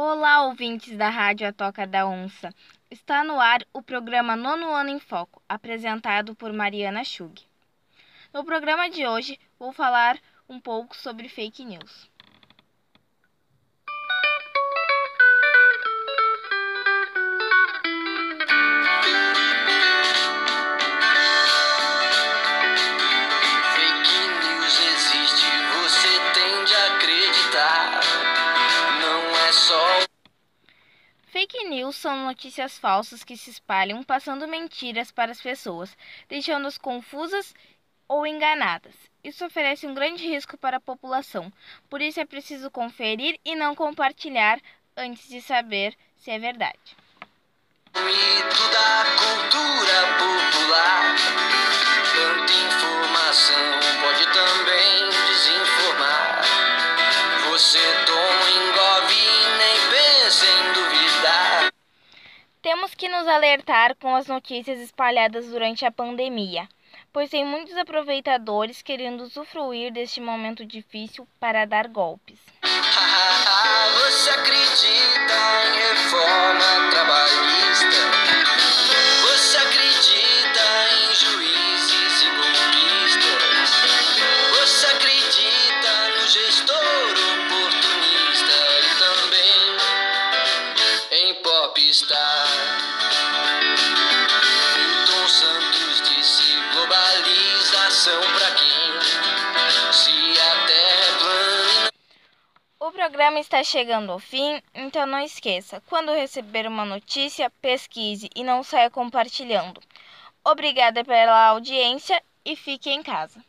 Olá, ouvintes da Rádio A Toca da Onça. Está no ar o programa Nono Ano em Foco, apresentado por Mariana Schug. No programa de hoje, vou falar um pouco sobre fake news. Fake news são notícias falsas que se espalham passando mentiras para as pessoas, deixando-as confusas ou enganadas. Isso oferece um grande risco para a população, por isso é preciso conferir e não compartilhar antes de saber se é verdade. Temos que nos alertar com as notícias espalhadas durante a pandemia, pois tem muitos aproveitadores querendo usufruir deste momento difícil para dar golpes. Você acredita em reforma trabalhista? Você acredita em juízes e golpistas? Você acredita no gestor oportunista e também em popstar? Quem? Se a terra é plana O programa está chegando ao fim, então não esqueça: quando receber uma notícia, pesquise e não saia compartilhando. Obrigada pela audiência e fique em casa.